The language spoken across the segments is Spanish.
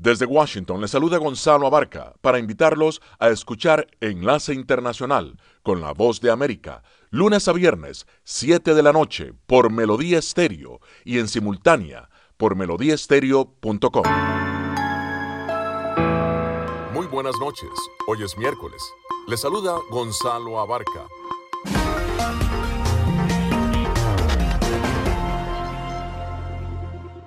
Desde Washington les saluda Gonzalo Abarca para invitarlos a escuchar Enlace Internacional con la Voz de América, lunes a viernes, 7 de la noche, por Melodía Estéreo y en simultánea por melodíaestéreo.com. Muy buenas noches, hoy es miércoles. Les saluda Gonzalo Abarca.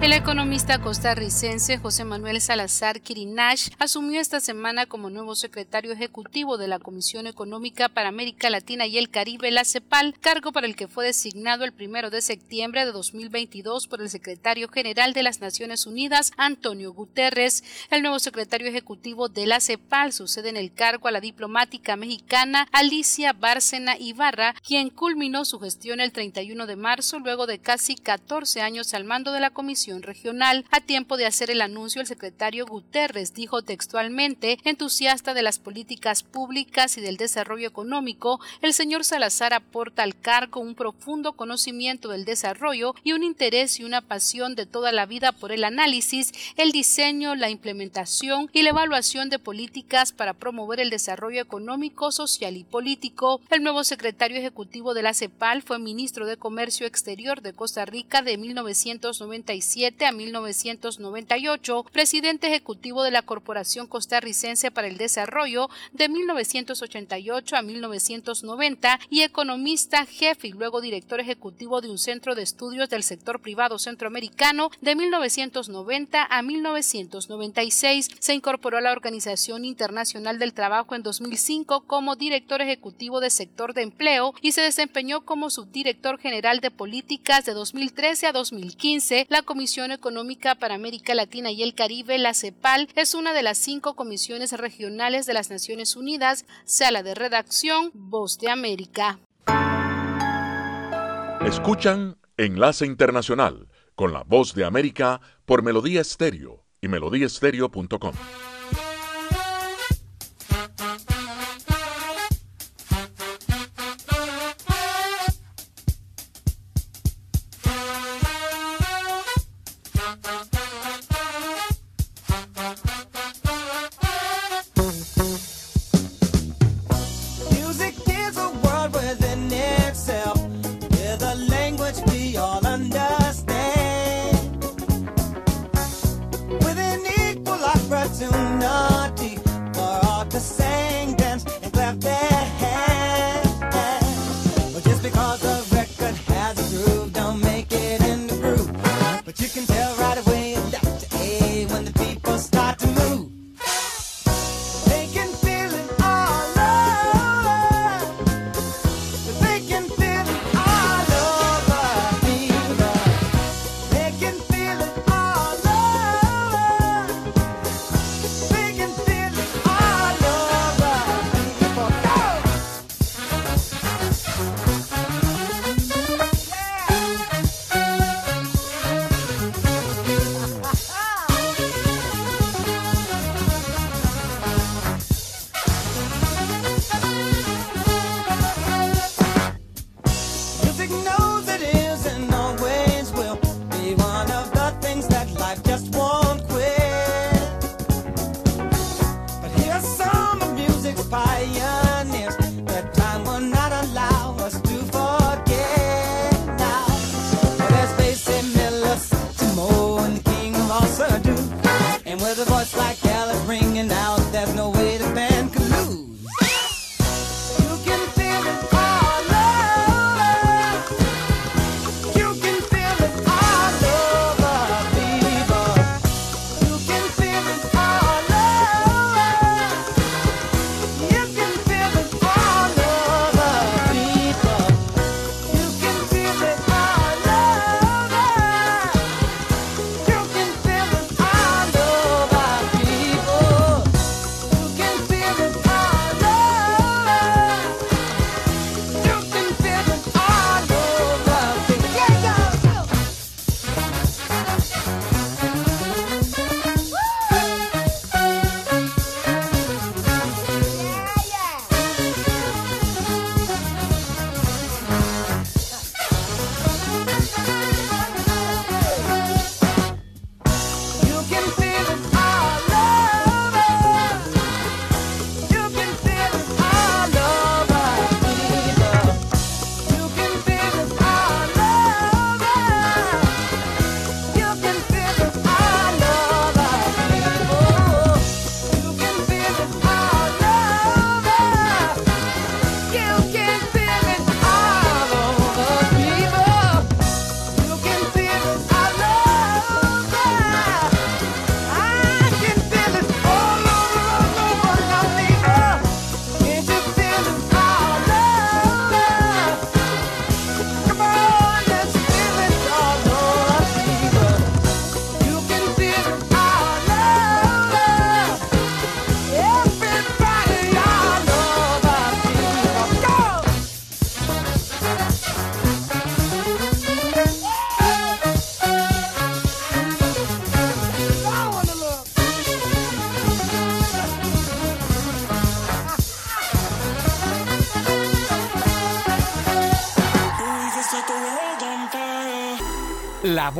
El economista costarricense José Manuel Salazar Kirinash asumió esta semana como nuevo secretario ejecutivo de la Comisión Económica para América Latina y el Caribe, la CEPAL, cargo para el que fue designado el primero de septiembre de 2022 por el secretario general de las Naciones Unidas, Antonio Guterres. El nuevo secretario ejecutivo de la CEPAL sucede en el cargo a la diplomática mexicana Alicia Bárcena Ibarra, quien culminó su gestión el 31 de marzo luego de casi 14 años al mando de la Comisión regional. A tiempo de hacer el anuncio, el secretario Guterres dijo textualmente, entusiasta de las políticas públicas y del desarrollo económico, el señor Salazar aporta al cargo un profundo conocimiento del desarrollo y un interés y una pasión de toda la vida por el análisis, el diseño, la implementación y la evaluación de políticas para promover el desarrollo económico, social y político. El nuevo secretario ejecutivo de la CEPAL fue ministro de Comercio Exterior de Costa Rica de 1997 a 1998, presidente ejecutivo de la Corporación Costarricense para el Desarrollo de 1988 a 1990 y economista jefe y luego director ejecutivo de un centro de estudios del sector privado centroamericano de 1990 a 1996. Se incorporó a la Organización Internacional del Trabajo en 2005 como director ejecutivo de sector de empleo y se desempeñó como subdirector general de políticas de 2013 a 2015. La Comisión Económica para América Latina y el Caribe, la CEPAL, es una de las cinco comisiones regionales de las Naciones Unidas, sala de redacción, Voz de América. Escuchan Enlace Internacional con la Voz de América por Melodía Estéreo y melodíaestéreo.com. way, that's A when the people start to move.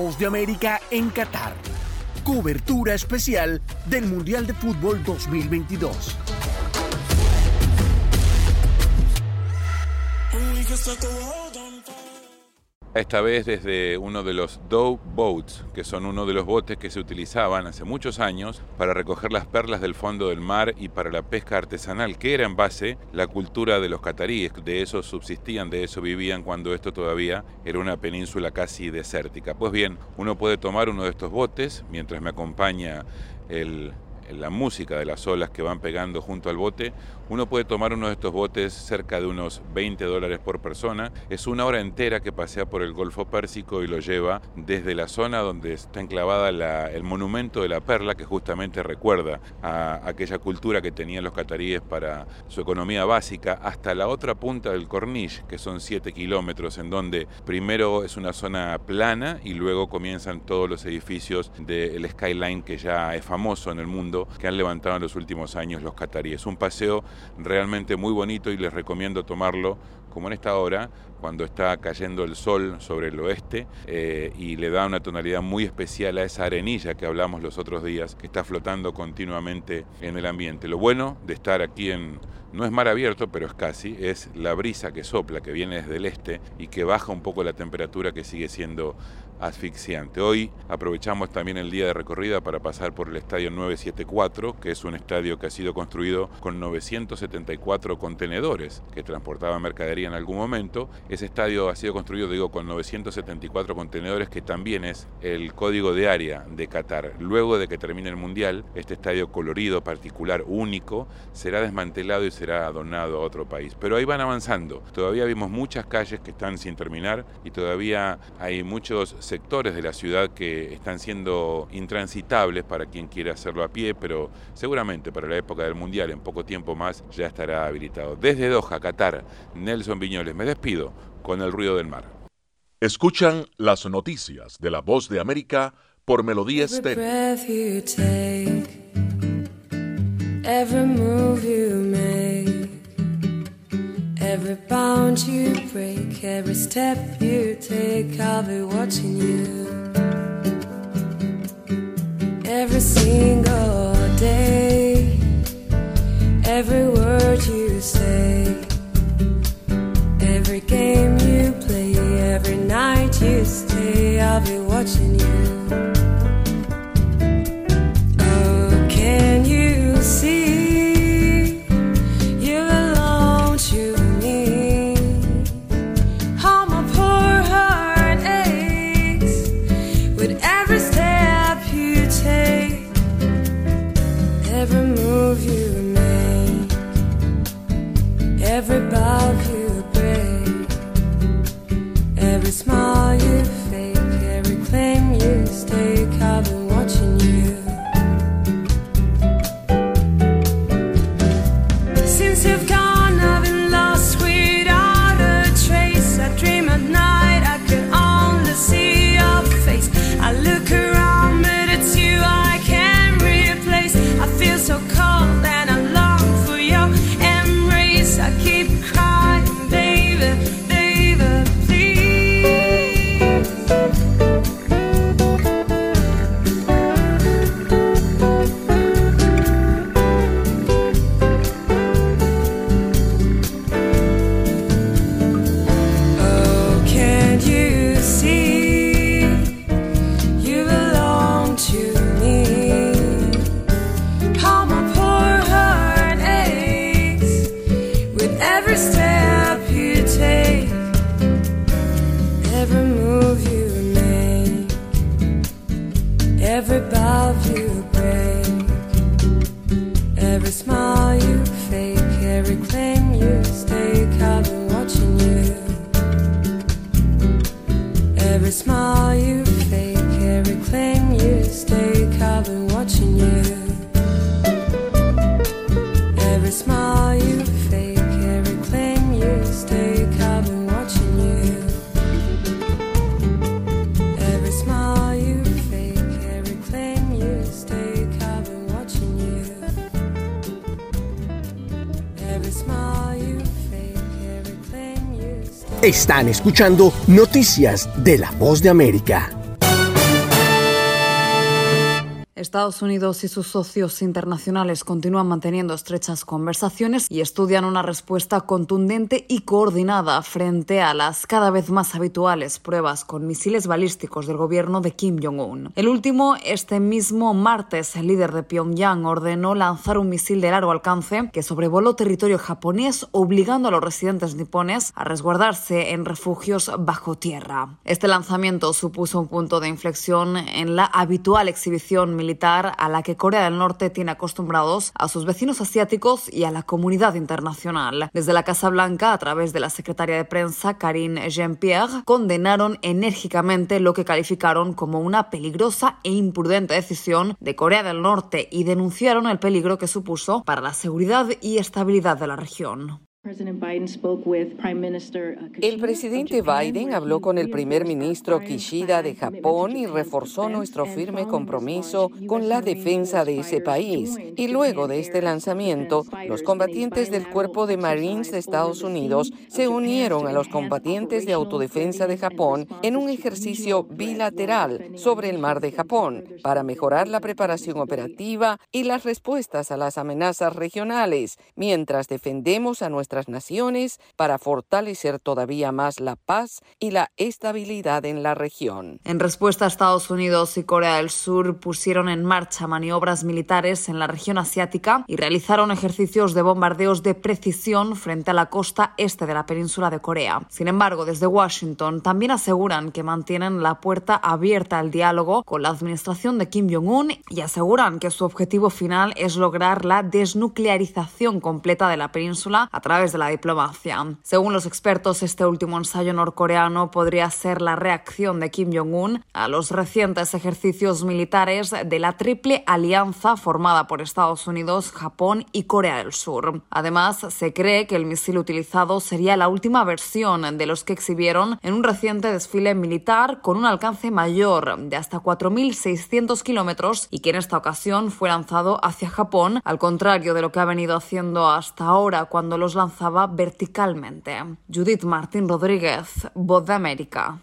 De América en Qatar. Cobertura especial del Mundial de Fútbol 2022. Esta vez desde uno de los Dow Boats, que son uno de los botes que se utilizaban hace muchos años para recoger las perlas del fondo del mar y para la pesca artesanal, que era en base la cultura de los cataríes. De eso subsistían, de eso vivían cuando esto todavía era una península casi desértica. Pues bien, uno puede tomar uno de estos botes mientras me acompaña el la música de las olas que van pegando junto al bote, uno puede tomar uno de estos botes cerca de unos 20 dólares por persona. Es una hora entera que pasea por el Golfo Pérsico y lo lleva desde la zona donde está enclavada el monumento de la perla, que justamente recuerda a aquella cultura que tenían los cataríes para su economía básica, hasta la otra punta del Corniche, que son 7 kilómetros, en donde primero es una zona plana y luego comienzan todos los edificios del skyline que ya es famoso en el mundo que han levantado en los últimos años los cataríes. Un paseo realmente muy bonito y les recomiendo tomarlo como en esta hora, cuando está cayendo el sol sobre el oeste eh, y le da una tonalidad muy especial a esa arenilla que hablamos los otros días, que está flotando continuamente en el ambiente. Lo bueno de estar aquí en, no es mar abierto, pero es casi, es la brisa que sopla, que viene desde el este y que baja un poco la temperatura que sigue siendo asfixiante. Hoy aprovechamos también el día de recorrida para pasar por el estadio 974, que es un estadio que ha sido construido con 974 contenedores que transportaban mercadería en algún momento. Ese estadio ha sido construido, digo, con 974 contenedores, que también es el código de área de Qatar. Luego de que termine el Mundial, este estadio colorido, particular, único, será desmantelado y será donado a otro país. Pero ahí van avanzando. Todavía vimos muchas calles que están sin terminar y todavía hay muchos sectores de la ciudad que están siendo intransitables para quien quiera hacerlo a pie, pero seguramente para la época del Mundial, en poco tiempo más, ya estará habilitado. Desde Doha, Qatar, Nelson Viñoles, me despido con el ruido del mar. Escuchan las noticias de la voz de América por Melodía Estéreo. Every bound you break, every step you take, I'll be watching you. Every single day, every word you say, every game you play, every night you stay, I'll be watching you. Están escuchando Noticias de la Voz de América. Estados Unidos y sus socios internacionales continúan manteniendo estrechas conversaciones y estudian una respuesta contundente y coordinada frente a las cada vez más habituales pruebas con misiles balísticos del gobierno de Kim Jong-un. El último, este mismo martes, el líder de Pyongyang ordenó lanzar un misil de largo alcance que sobrevoló territorio japonés, obligando a los residentes nipones a resguardarse en refugios bajo tierra. Este lanzamiento supuso un punto de inflexión en la habitual exhibición militar a la que Corea del Norte tiene acostumbrados a sus vecinos asiáticos y a la comunidad internacional. Desde la Casa Blanca, a través de la secretaria de prensa Karine Jean-Pierre, condenaron enérgicamente lo que calificaron como una peligrosa e imprudente decisión de Corea del Norte y denunciaron el peligro que supuso para la seguridad y estabilidad de la región. El presidente Biden habló con el primer ministro Kishida de Japón y reforzó nuestro firme compromiso con la defensa de ese país. Y luego de este lanzamiento, los combatientes del Cuerpo de Marines de Estados Unidos se unieron a los combatientes de autodefensa de Japón en un ejercicio bilateral sobre el mar de Japón para mejorar la preparación operativa y las respuestas a las amenazas regionales, mientras defendemos a nuestra naciones para fortalecer todavía más la paz y la estabilidad en la región. En respuesta, Estados Unidos y Corea del Sur pusieron en marcha maniobras militares en la región asiática y realizaron ejercicios de bombardeos de precisión frente a la costa este de la península de Corea. Sin embargo, desde Washington también aseguran que mantienen la puerta abierta al diálogo con la administración de Kim Jong-un y aseguran que su objetivo final es lograr la desnuclearización completa de la península a través de la diplomacia. Según los expertos, este último ensayo norcoreano podría ser la reacción de Kim Jong-un a los recientes ejercicios militares de la triple alianza formada por Estados Unidos, Japón y Corea del Sur. Además, se cree que el misil utilizado sería la última versión de los que exhibieron en un reciente desfile militar con un alcance mayor de hasta 4.600 kilómetros y que en esta ocasión fue lanzado hacia Japón, al contrario de lo que ha venido haciendo hasta ahora cuando los verticalmente. Judith Martín Rodríguez, Voz de América.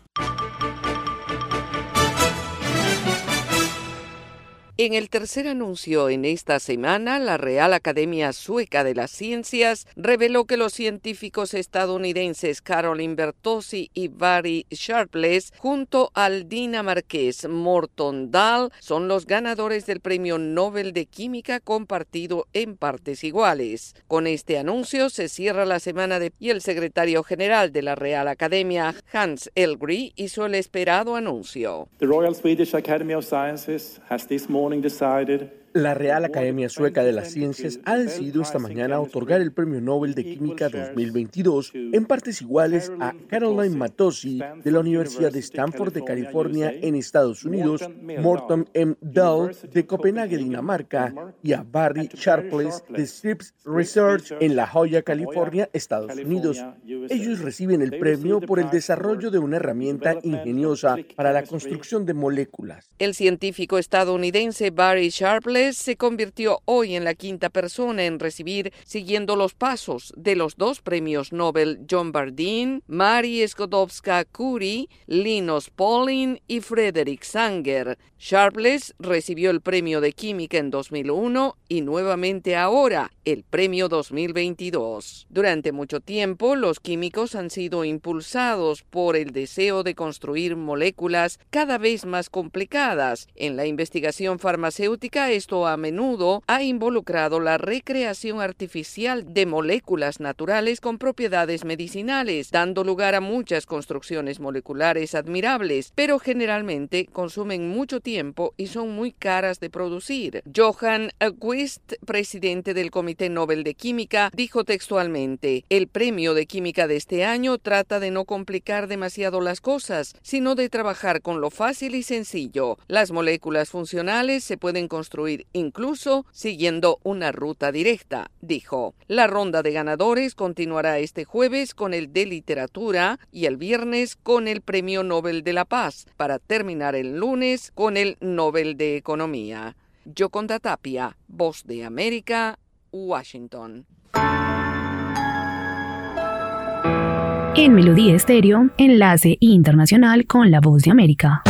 En el tercer anuncio en esta semana, la Real Academia Sueca de las Ciencias reveló que los científicos estadounidenses Caroline Bertozzi y Barry Sharpless, junto al dinamarqués Morton Dahl, son los ganadores del Premio Nobel de Química compartido en partes iguales. Con este anuncio se cierra la semana de y el secretario general de la Real Academia, Hans Elgry, hizo el esperado anuncio. The Royal Swedish Academy of Sciences has this morning decided La Real Academia Sueca de las Ciencias ha decidido esta mañana otorgar el Premio Nobel de Química 2022 en partes iguales a Caroline Matossi de la Universidad de Stanford de California en Estados Unidos, Morton M. Dahl de Copenhague, Dinamarca y a Barry Sharpless de Scripps Research en La Joya, California, Estados Unidos. Ellos reciben el premio por el desarrollo de una herramienta ingeniosa para la construcción de moléculas. El científico estadounidense Barry Sharpless se convirtió hoy en la quinta persona en recibir, siguiendo los pasos de los dos premios Nobel John Bardeen, Mary Skodowska-Curie, Linus Pauling y Frederick Sanger. Sharpless recibió el premio de química en 2001 y nuevamente ahora el premio 2022. Durante mucho tiempo, los químicos han sido impulsados por el deseo de construir moléculas cada vez más complicadas. En la investigación farmacéutica, esto a menudo ha involucrado la recreación artificial de moléculas naturales con propiedades medicinales, dando lugar a muchas construcciones moleculares admirables, pero generalmente consumen mucho tiempo y son muy caras de producir. Johan Quist, presidente del Comité Nobel de Química, dijo textualmente, el premio de química de este año trata de no complicar demasiado las cosas, sino de trabajar con lo fácil y sencillo. Las moléculas funcionales se pueden construir incluso siguiendo una ruta directa, dijo. La ronda de ganadores continuará este jueves con el de literatura y el viernes con el Premio Nobel de la Paz, para terminar el lunes con el el Nobel de Economía. Yoconda Tapia, Voz de América, Washington. En Melodía Estéreo, enlace internacional con la Voz de América.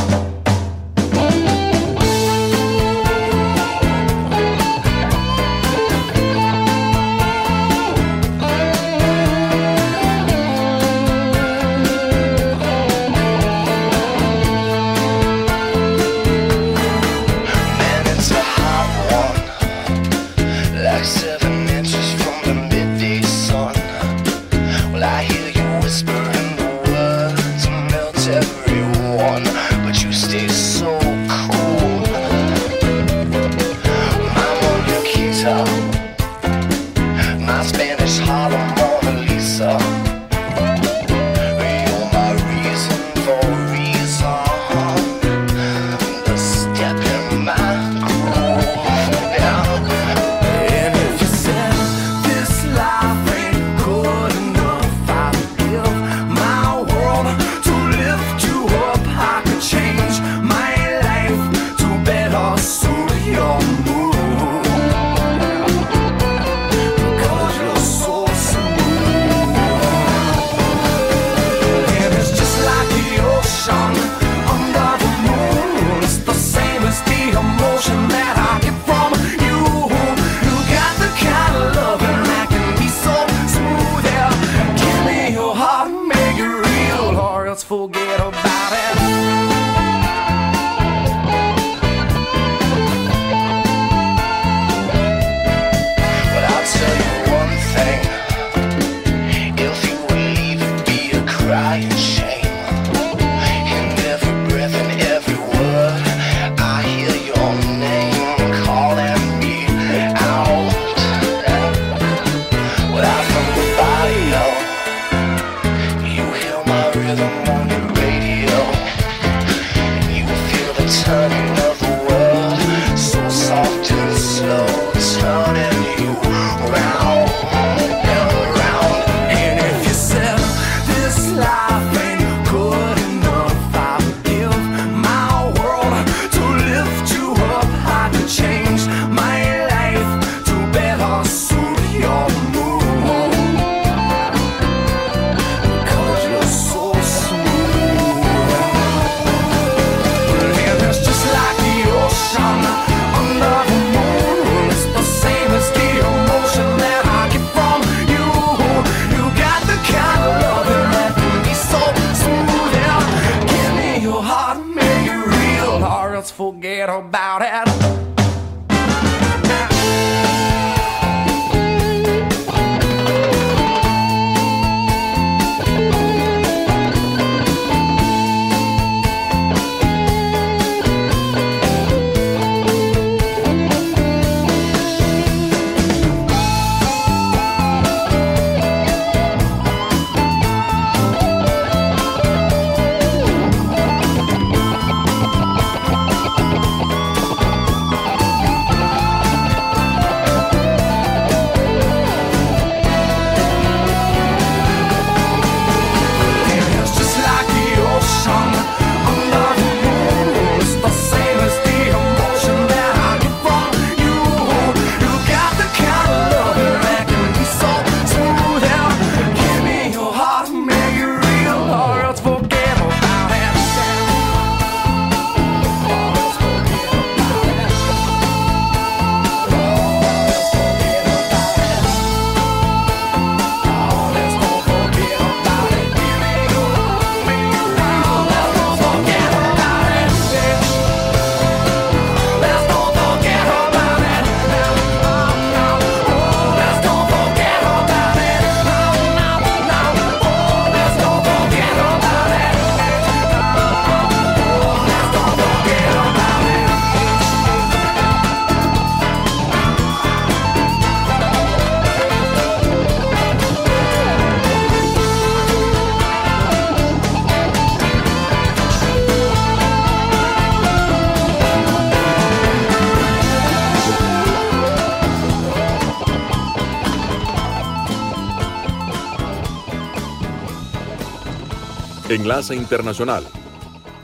Let's forget about it. Enlace Internacional.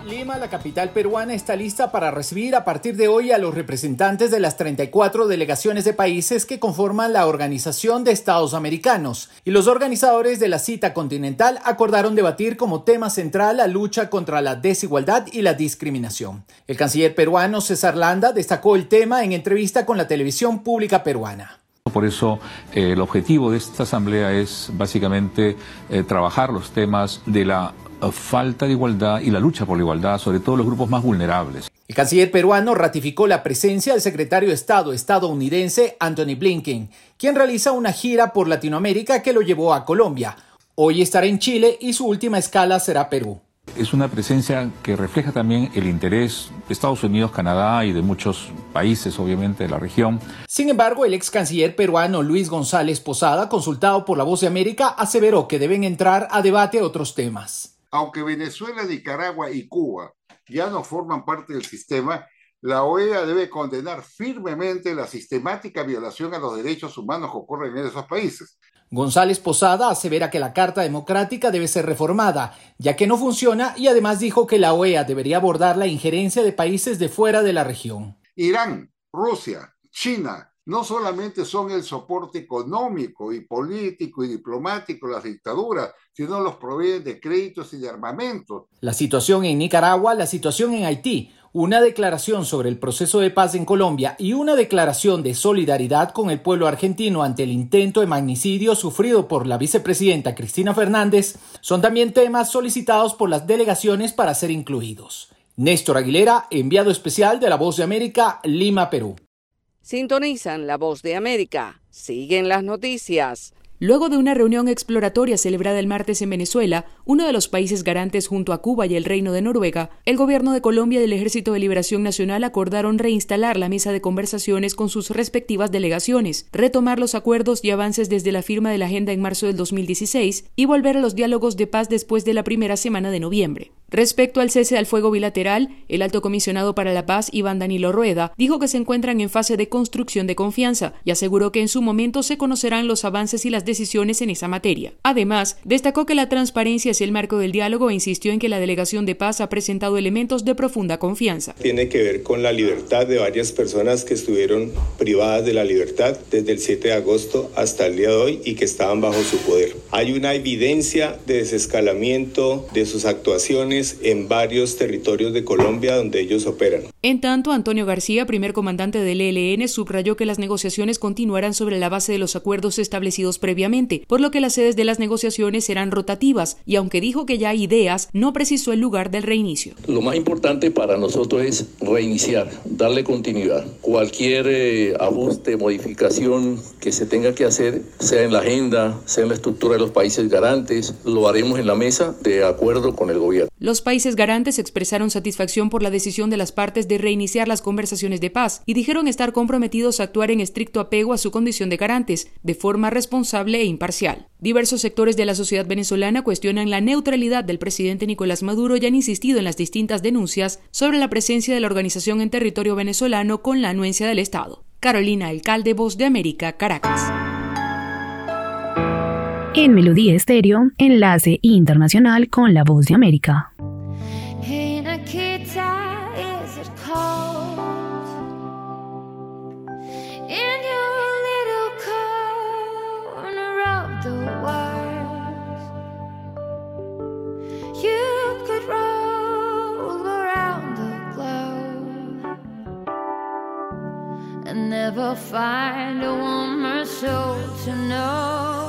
Lima, la capital peruana, está lista para recibir a partir de hoy a los representantes de las 34 delegaciones de países que conforman la Organización de Estados Americanos. Y los organizadores de la cita continental acordaron debatir como tema central la lucha contra la desigualdad y la discriminación. El canciller peruano César Landa destacó el tema en entrevista con la televisión pública peruana. Por eso eh, el objetivo de esta asamblea es básicamente eh, trabajar los temas de la falta de igualdad y la lucha por la igualdad, sobre todo los grupos más vulnerables. El canciller peruano ratificó la presencia del secretario de Estado estadounidense Anthony Blinken, quien realiza una gira por Latinoamérica que lo llevó a Colombia. Hoy estará en Chile y su última escala será Perú. Es una presencia que refleja también el interés de Estados Unidos, Canadá y de muchos países, obviamente, de la región. Sin embargo, el ex canciller peruano Luis González Posada, consultado por La Voz de América, aseveró que deben entrar a debate otros temas aunque Venezuela, Nicaragua y Cuba ya no forman parte del sistema, la OEA debe condenar firmemente la sistemática violación a los derechos humanos que ocurren en esos países. González Posada asevera que la Carta Democrática debe ser reformada, ya que no funciona, y además dijo que la OEA debería abordar la injerencia de países de fuera de la región. Irán, Rusia, China, no solamente son el soporte económico y político y diplomático las dictaduras, sino los proveen de créditos y de armamento. La situación en Nicaragua, la situación en Haití, una declaración sobre el proceso de paz en Colombia y una declaración de solidaridad con el pueblo argentino ante el intento de magnicidio sufrido por la vicepresidenta Cristina Fernández son también temas solicitados por las delegaciones para ser incluidos. Néstor Aguilera, enviado especial de La Voz de América, Lima, Perú. Sintonizan la voz de América. Siguen las noticias. Luego de una reunión exploratoria celebrada el martes en Venezuela, uno de los países garantes junto a Cuba y el Reino de Noruega, el gobierno de Colombia y el Ejército de Liberación Nacional acordaron reinstalar la mesa de conversaciones con sus respectivas delegaciones, retomar los acuerdos y avances desde la firma de la agenda en marzo del 2016 y volver a los diálogos de paz después de la primera semana de noviembre. Respecto al cese al fuego bilateral, el alto comisionado para la paz, Iván Danilo Rueda, dijo que se encuentran en fase de construcción de confianza y aseguró que en su momento se conocerán los avances y las decisiones en esa materia. Además, destacó que la transparencia es el marco del diálogo e insistió en que la delegación de paz ha presentado elementos de profunda confianza. Tiene que ver con la libertad de varias personas que estuvieron privadas de la libertad desde el 7 de agosto hasta el día de hoy y que estaban bajo su poder. Hay una evidencia de desescalamiento de sus actuaciones en varios territorios de Colombia donde ellos operan. En tanto, Antonio García, primer comandante del ELN, subrayó que las negociaciones continuarán sobre la base de los acuerdos establecidos previamente, por lo que las sedes de las negociaciones serán rotativas, y aunque dijo que ya hay ideas, no precisó el lugar del reinicio. Lo más importante para nosotros es reiniciar, darle continuidad. Cualquier eh, ajuste, modificación que se tenga que hacer, sea en la agenda, sea en la estructura de los países garantes, lo haremos en la mesa de acuerdo con el gobierno. Los países garantes expresaron satisfacción por la decisión de las partes de reiniciar las conversaciones de paz y dijeron estar comprometidos a actuar en estricto apego a su condición de garantes, de forma responsable e imparcial. Diversos sectores de la sociedad venezolana cuestionan la neutralidad del presidente Nicolás Maduro y han insistido en las distintas denuncias sobre la presencia de la organización en territorio venezolano con la anuencia del Estado. Carolina Alcalde, Voz de América, Caracas. En Melodía Estéreo, enlace internacional con la Voz de América. never find a to know.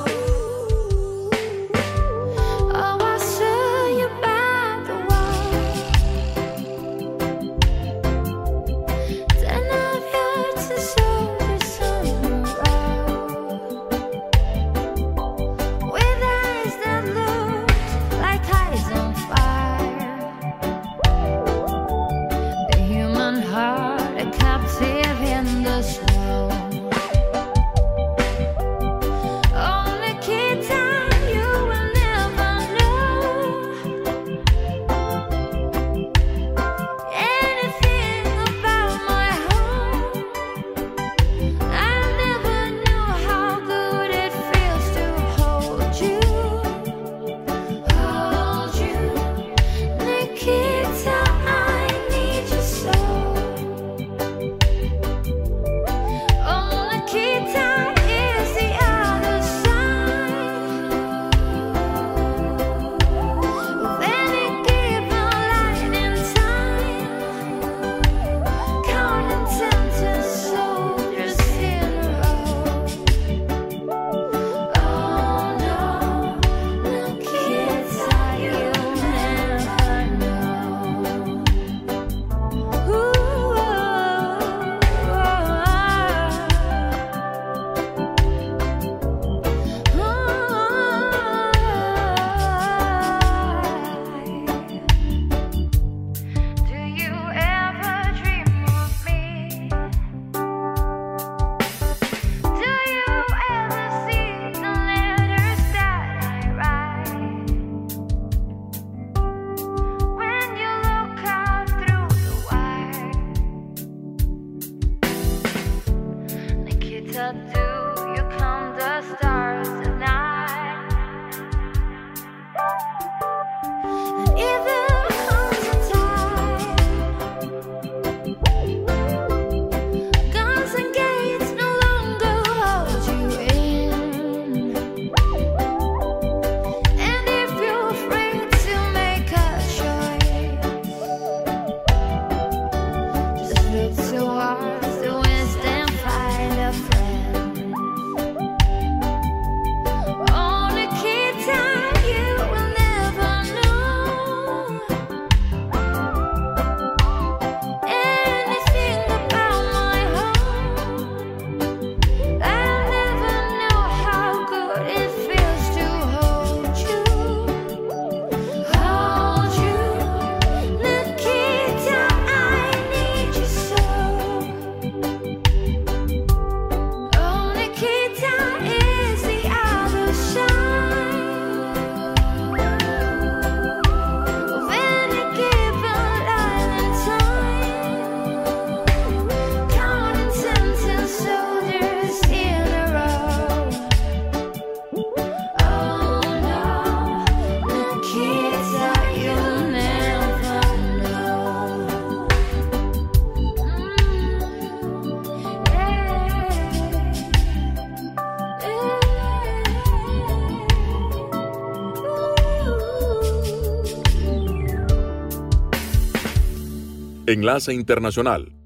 Enlace Internacional.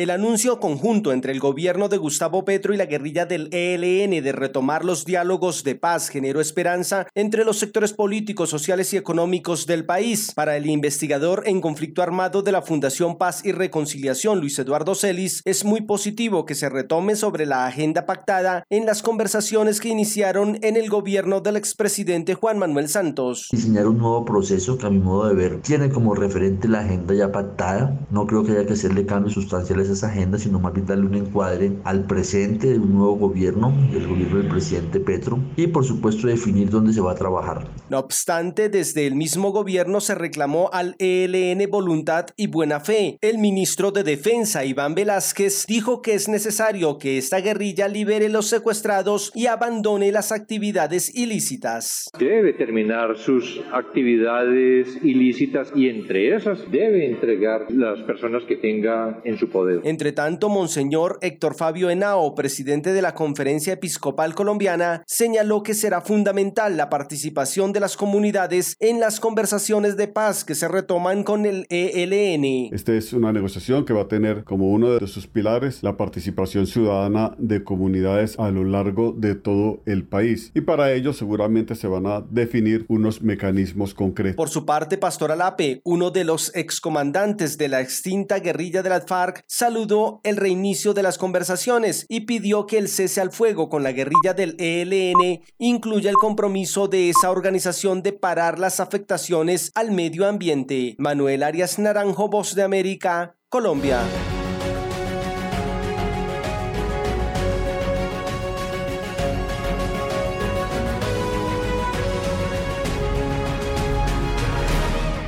El anuncio conjunto entre el gobierno de Gustavo Petro y la guerrilla del ELN de retomar los diálogos de paz generó esperanza entre los sectores políticos, sociales y económicos del país. Para el investigador en conflicto armado de la Fundación Paz y Reconciliación, Luis Eduardo Celis, es muy positivo que se retome sobre la agenda pactada en las conversaciones que iniciaron en el gobierno del expresidente Juan Manuel Santos. Diseñar un nuevo proceso que a mi modo de ver tiene como referente la agenda ya pactada. No creo que haya que hacerle cambios sustanciales esa agenda, sino más bien darle un encuadre al presente de un nuevo gobierno, el gobierno del presidente Petro, y por supuesto definir dónde se va a trabajar. No obstante, desde el mismo gobierno se reclamó al ELN voluntad y buena fe. El ministro de Defensa, Iván Velázquez, dijo que es necesario que esta guerrilla libere los secuestrados y abandone las actividades ilícitas. Debe terminar sus actividades ilícitas y entre esas debe entregar las personas que tenga en su poder. Entre tanto, Monseñor Héctor Fabio Henao, presidente de la Conferencia Episcopal Colombiana, señaló que será fundamental la participación de las comunidades en las conversaciones de paz que se retoman con el ELN. Esta es una negociación que va a tener como uno de sus pilares la participación ciudadana de comunidades a lo largo de todo el país. Y para ello seguramente se van a definir unos mecanismos concretos. Por su parte, Pastor Alape, uno de los excomandantes de la extinta guerrilla de la FARC, saludó el reinicio de las conversaciones y pidió que el cese al fuego con la guerrilla del ELN incluya el compromiso de esa organización de parar las afectaciones al medio ambiente. Manuel Arias Naranjo, Voz de América, Colombia.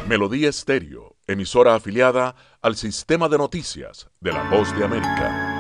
Melodía Estéreo, emisora afiliada al sistema de noticias de la Voz de América.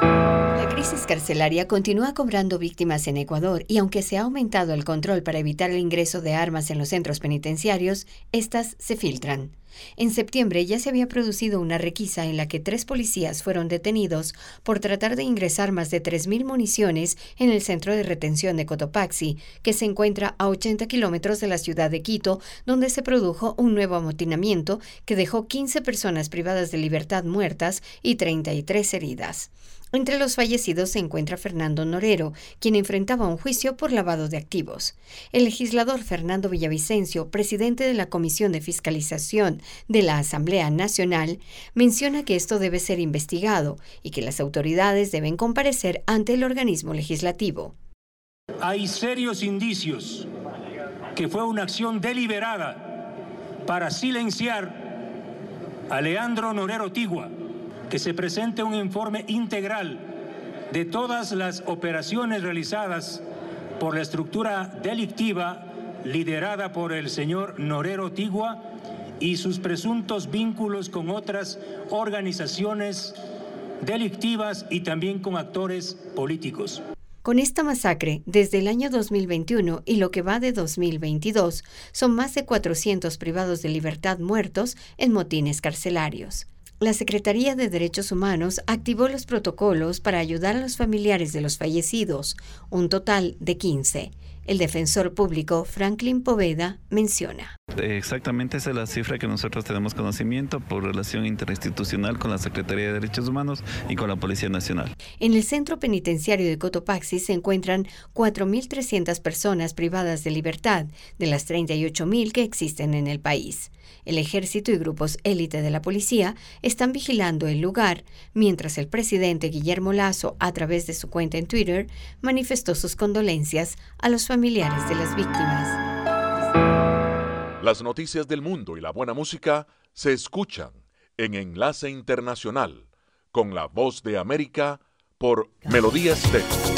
La crisis carcelaria continúa cobrando víctimas en Ecuador y aunque se ha aumentado el control para evitar el ingreso de armas en los centros penitenciarios, estas se filtran. En septiembre ya se había producido una requisa en la que tres policías fueron detenidos por tratar de ingresar más de 3.000 municiones en el centro de retención de Cotopaxi, que se encuentra a 80 kilómetros de la ciudad de Quito, donde se produjo un nuevo amotinamiento que dejó 15 personas privadas de libertad muertas y 33 heridas. Entre los fallecidos se encuentra Fernando Norero, quien enfrentaba un juicio por lavado de activos. El legislador Fernando Villavicencio, presidente de la Comisión de Fiscalización de la Asamblea Nacional, menciona que esto debe ser investigado y que las autoridades deben comparecer ante el organismo legislativo. Hay serios indicios que fue una acción deliberada para silenciar a Leandro Norero Tigua que se presente un informe integral de todas las operaciones realizadas por la estructura delictiva liderada por el señor Norero Tigua y sus presuntos vínculos con otras organizaciones delictivas y también con actores políticos. Con esta masacre, desde el año 2021 y lo que va de 2022, son más de 400 privados de libertad muertos en motines carcelarios. La Secretaría de Derechos Humanos activó los protocolos para ayudar a los familiares de los fallecidos, un total de 15. El defensor público Franklin Poveda menciona. Exactamente esa es la cifra que nosotros tenemos conocimiento por relación interinstitucional con la Secretaría de Derechos Humanos y con la Policía Nacional. En el centro penitenciario de Cotopaxi se encuentran 4.300 personas privadas de libertad, de las 38.000 que existen en el país. El ejército y grupos élite de la policía están vigilando el lugar, mientras el presidente Guillermo Lazo, a través de su cuenta en Twitter, manifestó sus condolencias a los familiares de las víctimas. Las noticias del mundo y la buena música se escuchan en Enlace Internacional con la voz de América por Melodía Estéreo.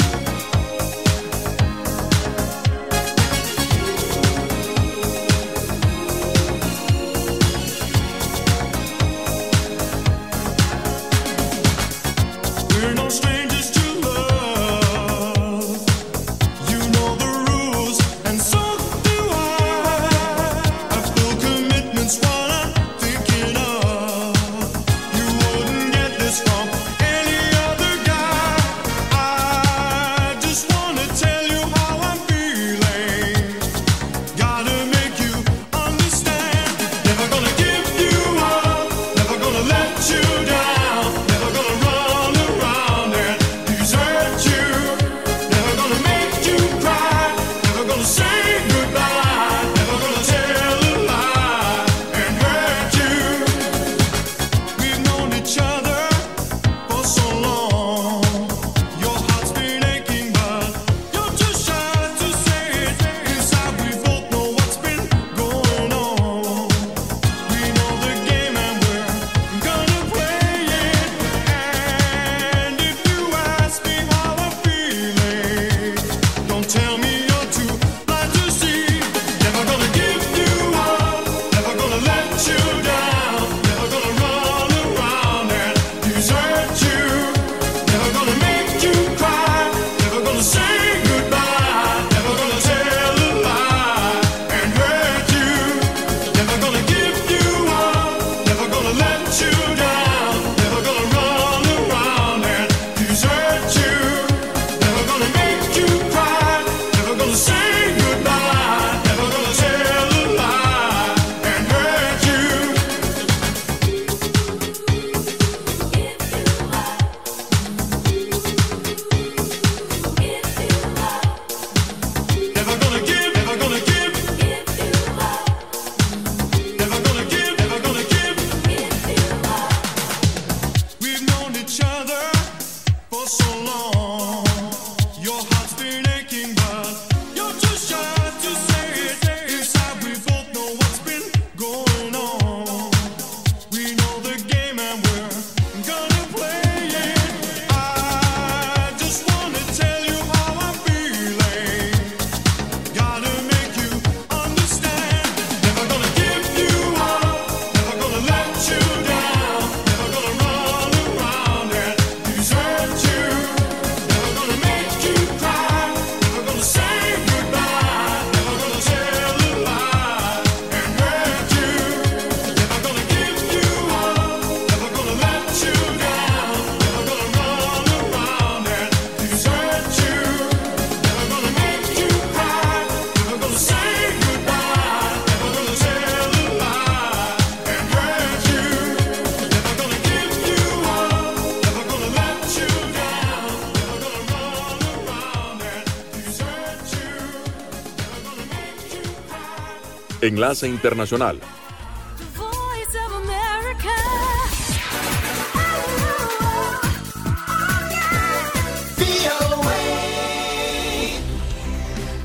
Enlace Internacional.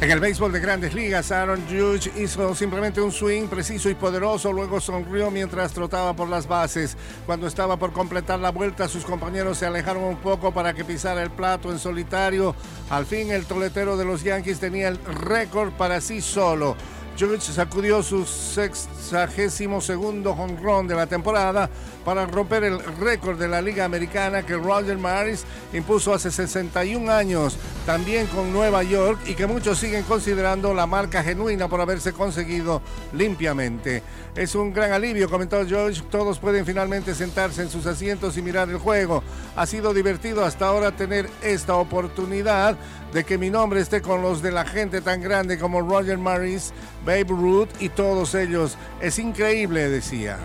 En el béisbol de grandes ligas, Aaron Judge hizo simplemente un swing preciso y poderoso, luego sonrió mientras trotaba por las bases. Cuando estaba por completar la vuelta, sus compañeros se alejaron un poco para que pisara el plato en solitario. Al fin, el toletero de los Yankees tenía el récord para sí solo. Judge sacudió su sexagésimo segundo home run de la temporada para romper el récord de la Liga Americana que Roger Maris impuso hace 61 años, también con Nueva York, y que muchos siguen considerando la marca genuina por haberse conseguido limpiamente. Es un gran alivio, comentó George. Todos pueden finalmente sentarse en sus asientos y mirar el juego. Ha sido divertido hasta ahora tener esta oportunidad de que mi nombre esté con los de la gente tan grande como Roger Maris, Babe Ruth y todos ellos. Es increíble, decía.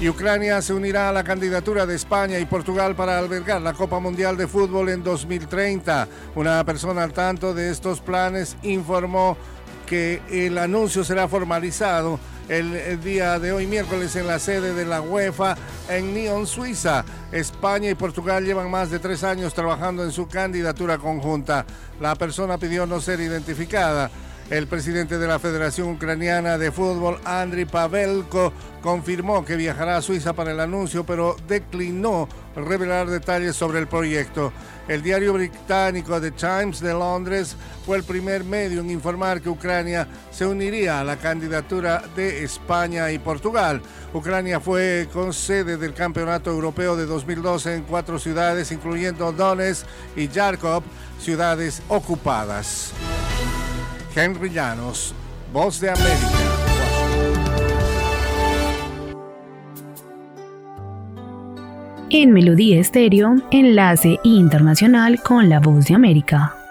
Y Ucrania se unirá a la candidatura de España y Portugal para albergar la Copa Mundial de Fútbol en 2030. Una persona al tanto de estos planes informó que el anuncio será formalizado el, día de hoy, miércoles, en la sede de la UEFA en Nyon, Suiza. España y Portugal llevan más de tres años trabajando en su candidatura conjunta. La persona pidió no ser identificada. El presidente de la Federación Ucraniana de Fútbol, Andriy Pavelko, confirmó que viajará a Suiza para el anuncio, pero declinó revelar detalles sobre el proyecto. El diario británico The Times de Londres fue el primer medio en informar que Ucrania se uniría a la candidatura de España y Portugal. Ucrania fue con sede del Campeonato Europeo de 2012 en cuatro ciudades, incluyendo Donetsk y Yarkov, ciudades ocupadas. Henry Llanos, Voz de América. En Melodía Estéreo, enlace internacional con la Voz de América.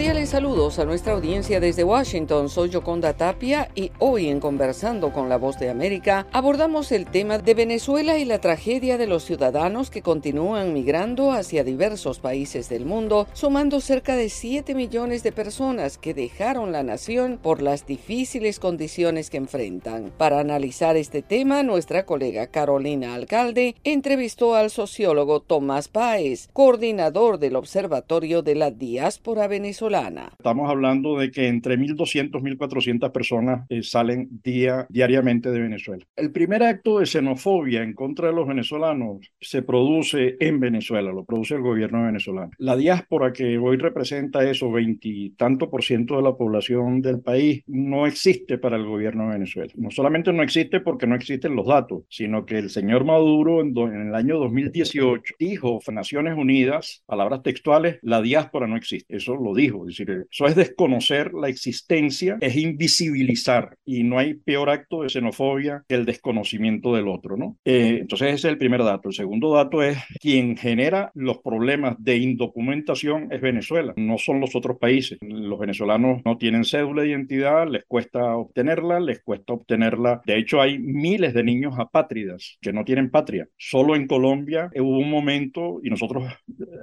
Cordiales saludos a nuestra audiencia desde Washington. Soy Yoconda Tapia y hoy en Conversando con la Voz de América abordamos el tema de Venezuela y la tragedia de los ciudadanos que continúan migrando hacia diversos países del mundo, sumando cerca de 7 millones de personas que dejaron la nación por las difíciles condiciones que enfrentan. Para analizar este tema, nuestra colega Carolina Alcalde entrevistó al sociólogo Tomás Páez, coordinador del Observatorio de la Diáspora Venezolana. Estamos hablando de que entre 1.200 1.400 personas eh, salen día, diariamente de Venezuela. El primer acto de xenofobia en contra de los venezolanos se produce en Venezuela, lo produce el gobierno venezolano. La diáspora que hoy representa eso, veintitanto por ciento de la población del país, no existe para el gobierno de Venezuela. No solamente no existe porque no existen los datos, sino que el señor Maduro en, do, en el año 2018 dijo Naciones Unidas, palabras textuales, la diáspora no existe. Eso lo dijo. Es decir, eso es desconocer la existencia, es invisibilizar y no hay peor acto de xenofobia que el desconocimiento del otro, ¿no? Eh, entonces ese es el primer dato. El segundo dato es quien genera los problemas de indocumentación es Venezuela, no son los otros países. Los venezolanos no tienen cédula de identidad, les cuesta obtenerla, les cuesta obtenerla. De hecho, hay miles de niños apátridas que no tienen patria. Solo en Colombia hubo un momento, y nosotros,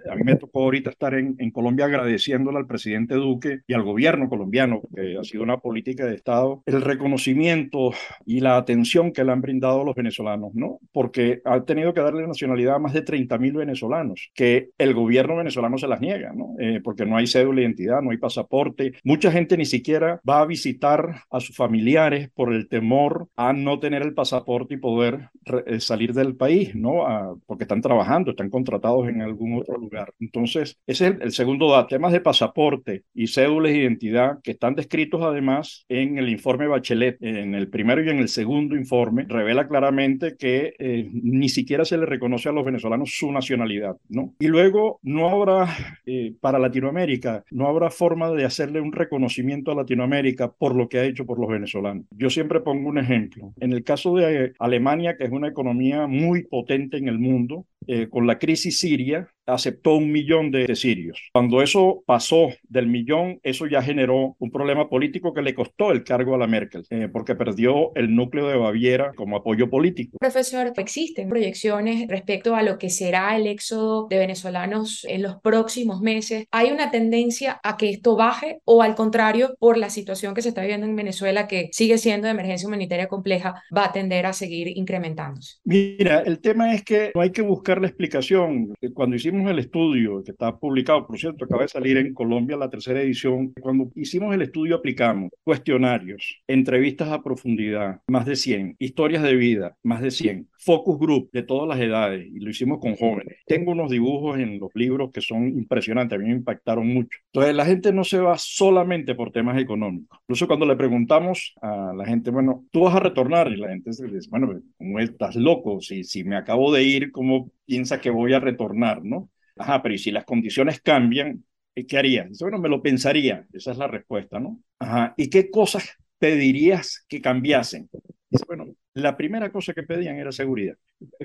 a mí me tocó ahorita estar en, en Colombia agradeciéndole al presidente presidente Duque y al gobierno colombiano, que ha sido una política de Estado, el reconocimiento y la atención que le han brindado a los venezolanos, ¿no? Porque ha tenido que darle nacionalidad a más de 30 mil venezolanos, que el gobierno venezolano se las niega, ¿no? Eh, porque no hay cédula de identidad, no hay pasaporte. Mucha gente ni siquiera va a visitar a sus familiares por el temor a no tener el pasaporte y poder eh, salir del país, ¿no? porque están trabajando, están contratados en algún otro lugar. Entonces, ese es el, segundo dato. Temas de pasaporte y cédulas de identidad que están descritos además en el informe Bachelet, en el primero y en el segundo informe, revela claramente que eh, ni siquiera se le reconoce a los venezolanos su nacionalidad, ¿no? Y luego no habrá, eh, para Latinoamérica, no habrá forma de hacerle un reconocimiento a Latinoamérica por lo que ha hecho por los venezolanos. Yo siempre pongo un ejemplo. En el caso de Alemania, que es una economía muy potente en el mundo, eh, con la crisis siria, aceptó un millón de, sirios. Cuando eso pasó del millón, eso ya generó un problema político que le costó el cargo a la Merkel, eh, porque perdió el núcleo de Baviera como apoyo político. Profesor, existen proyecciones respecto a lo que será el éxodo de venezolanos en los próximos meses. ¿Hay una tendencia a que esto baje o al contrario, por la situación que se está viviendo en Venezuela, que sigue siendo de emergencia humanitaria compleja, va a tender a seguir incrementándose? Mira, el tema es que no hay que buscar la explicación. Cuando hicimos el estudio, que está publicado, por cierto, acaba de salir en Colombia la tercera edición, cuando hicimos el estudio aplicamos cuestionarios, entrevistas a profundidad, más de 100, historias de vida, más de 100, focus group de todas las edades, y lo hicimos con jóvenes. Tengo unos dibujos en los libros que son impresionantes, a mí me impactaron mucho. Entonces, la gente no se va solamente por temas económicos. Incluso cuando le preguntamos a la gente, bueno, tú vas a retornar, y la gente dice, bueno, ¿cómo estás loco? Si, si me acabo de ir, ¿cómo piensa que voy a retornar, no? Ajá, pero ¿y si las condiciones cambian, qué harías? Bueno, me lo pensaría, esa es la respuesta, ¿no? Ajá, ¿y qué cosas pedirías que cambiasen? bueno, la primera cosa que pedían era seguridad,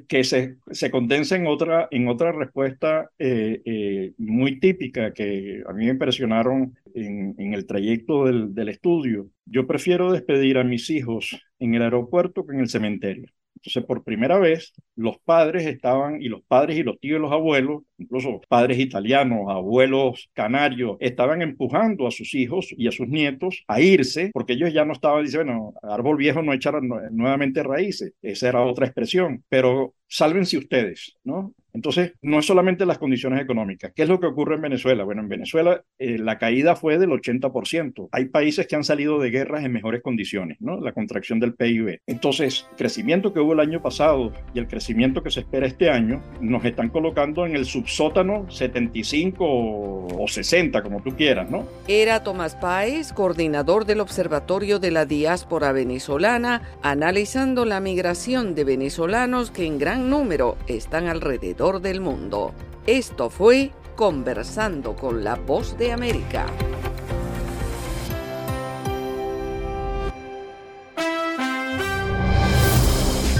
que se, se condensa en otra, en otra respuesta eh, eh, muy típica que a mí me impresionaron en, en el trayecto del, del estudio. Yo prefiero despedir a mis hijos en el aeropuerto que en el cementerio. Entonces, por primera vez, los padres estaban, y los padres y los tíos y los abuelos, incluso padres italianos, abuelos canarios, estaban empujando a sus hijos y a sus nietos a irse, porque ellos ya no estaban, diciendo, bueno, árbol viejo no echará nuevamente raíces, esa era otra expresión, pero sálvense ustedes, ¿no? Entonces, no es solamente las condiciones económicas. ¿Qué es lo que ocurre en Venezuela? Bueno, en Venezuela eh, la caída fue del 80%. Hay países que han salido de guerras en mejores condiciones, ¿no? La contracción del PIB. Entonces, el crecimiento que hubo el año pasado y el crecimiento que se espera este año nos están colocando en el subsótano 75 o 60, como tú quieras, ¿no? Era Tomás Páez, coordinador del Observatorio de la Diáspora Venezolana, analizando la migración de venezolanos que en gran número están alrededor del mundo. Esto fue Conversando con la Voz de América.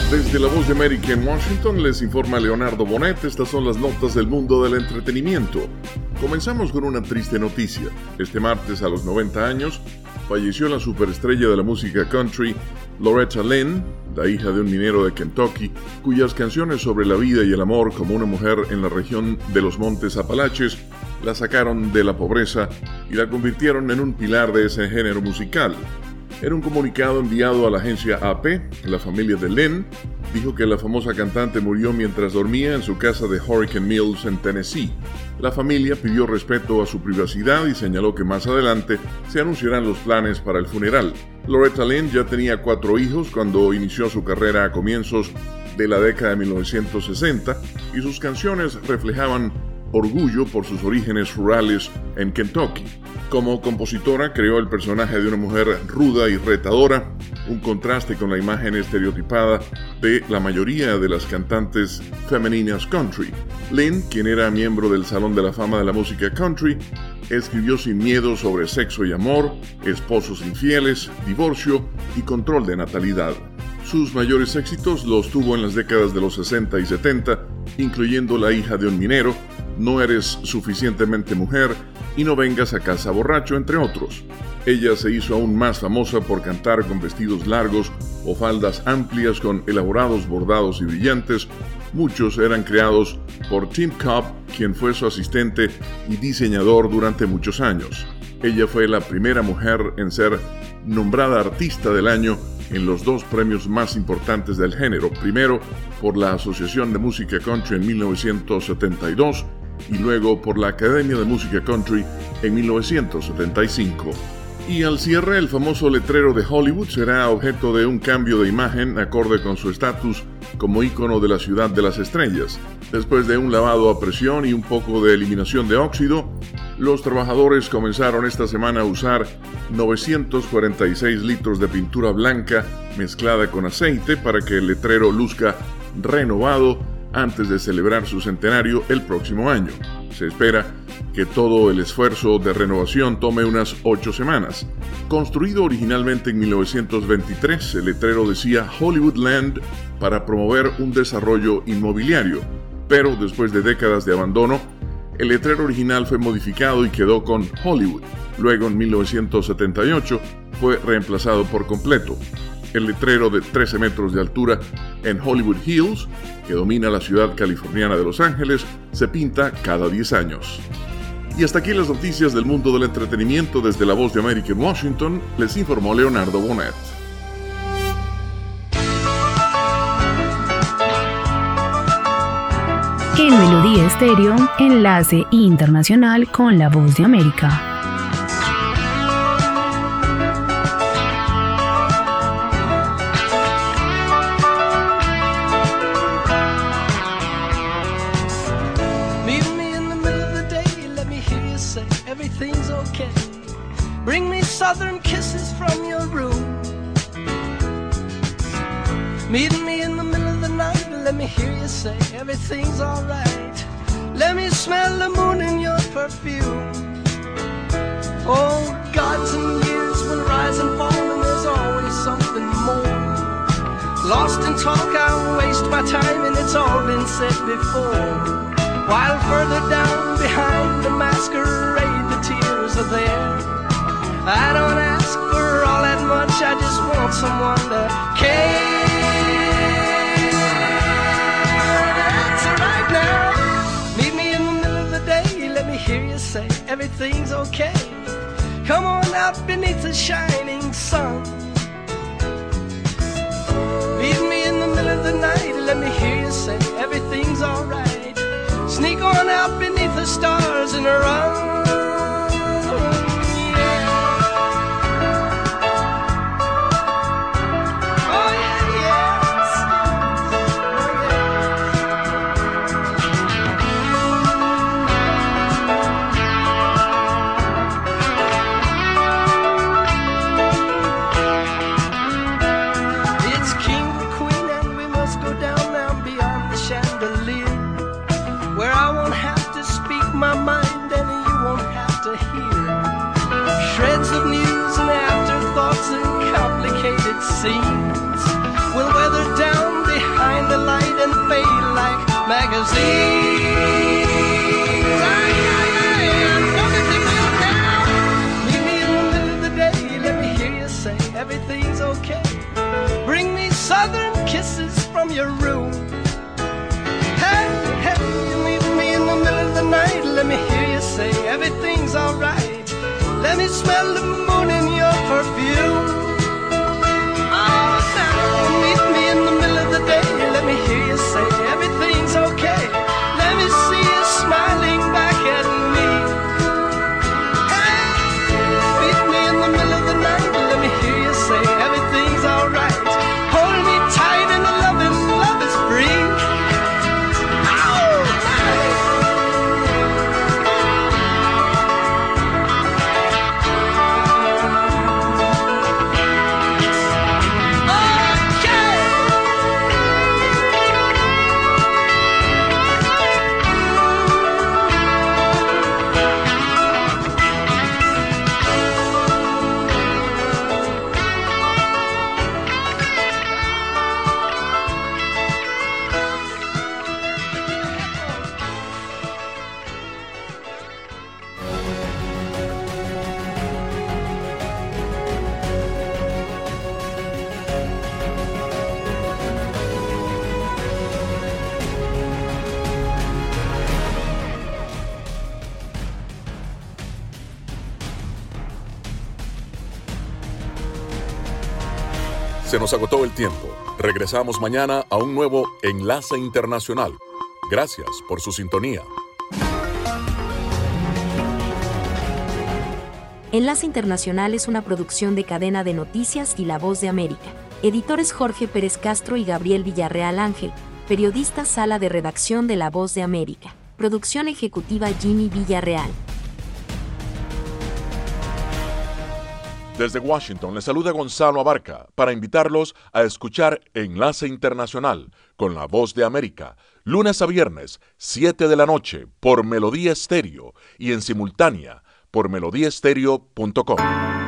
Desde la Voz de América en Washington les informa Leonardo Bonet. Estas son las notas del mundo del entretenimiento. Comenzamos con una triste noticia. Este martes, a los 90 años, falleció la superestrella de la música country, Loretta Lynn, la hija de un minero de Kentucky, cuyas canciones sobre la vida y el amor como una mujer en la región de los Montes Apalaches la sacaron de la pobreza y la convirtieron en un pilar de ese género musical. En un comunicado enviado a la agencia AP, la familia de Lynn dijo que la famosa cantante murió mientras dormía en su casa de Hurricane Mills en Tennessee. La familia pidió respeto a su privacidad y señaló que más adelante se anunciarán los planes para el funeral. Loretta Lynn ya tenía cuatro hijos cuando inició su carrera a comienzos de la década de 1960 y sus canciones reflejaban orgullo por sus orígenes rurales en Kentucky. Como compositora creó el personaje de una mujer ruda y retadora, un contraste con la imagen estereotipada de la mayoría de las cantantes femeninas country. Lynn, quien era miembro del Salón de la Fama de la Música Country, escribió sin miedo sobre sexo y amor, esposos infieles, divorcio y control de natalidad. Sus mayores éxitos los tuvo en las décadas de los 60 y 70, incluyendo La hija de un minero, No eres suficientemente mujer y No vengas a casa borracho, entre otros. Ella se hizo aún más famosa por cantar con vestidos largos o faldas amplias con elaborados bordados y brillantes, Muchos eran creados por Tim Cobb, quien fue su asistente y diseñador durante muchos años. Ella fue la primera mujer en ser nombrada Artista del Año en los dos premios más importantes del género, primero por la Asociación de Música Country en 1972 y luego por la Academia de Música Country en 1975. Y al cierre, el famoso letrero de Hollywood será objeto de un cambio de imagen acorde con su estatus como ícono de la ciudad de las estrellas. Después de un lavado a presión y un poco de eliminación de óxido, los trabajadores comenzaron esta semana a usar 946 litros de pintura blanca mezclada con aceite para que el letrero luzca renovado antes de celebrar su centenario el próximo año. Se espera que todo el esfuerzo de renovación tome unas ocho semanas. Construido originalmente en 1923, el letrero decía Hollywood Land para promover un desarrollo inmobiliario, pero después de décadas de abandono, el letrero original fue modificado y quedó con Hollywood. Luego, en 1978, fue reemplazado por completo. El letrero de 13 metros de altura en Hollywood Hills, que domina la ciudad californiana de Los Ángeles, se pinta cada 10 años. Y hasta aquí las noticias del mundo del entretenimiento desde la voz de América en Washington, les informó Leonardo Bonet. En Melodía Estéreo, enlace internacional con la voz de América. From your room. Meet me in the middle of the night, let me hear you say everything's alright. Let me smell the moon in your perfume. Oh, gods and years will rise and fall, and there's always something more. Lost in talk, I waste my time, and it's all been said before. While further down behind the masquerade, the tears are there. I don't ask someone to care. That's right now. Meet me in the middle of the day, let me hear you say everything's okay. Come on out beneath the shining sun. Meet me in the middle of the night, let me hear you say everything's alright. Sneak on out beneath the stars and run. Magazines. Ay, ay, ay, I'm gonna take you down. Meet me in the middle of the day, let me hear you say everything's okay. Bring me southern kisses from your room. Hey, hey, you meet me in the middle of the night. Let me hear you say everything's alright. Let me smell the moon in your perfume. Agotó el tiempo. Regresamos mañana a un nuevo Enlace Internacional. Gracias por su sintonía. Enlace Internacional es una producción de cadena de noticias y La Voz de América. Editores Jorge Pérez Castro y Gabriel Villarreal Ángel. Periodista Sala de Redacción de La Voz de América. Producción ejecutiva Jimmy Villarreal. Desde Washington les saluda Gonzalo Abarca para invitarlos a escuchar Enlace Internacional con la Voz de América, lunes a viernes, 7 de la noche, por Melodía Estéreo y en simultánea por melodiestereo.com.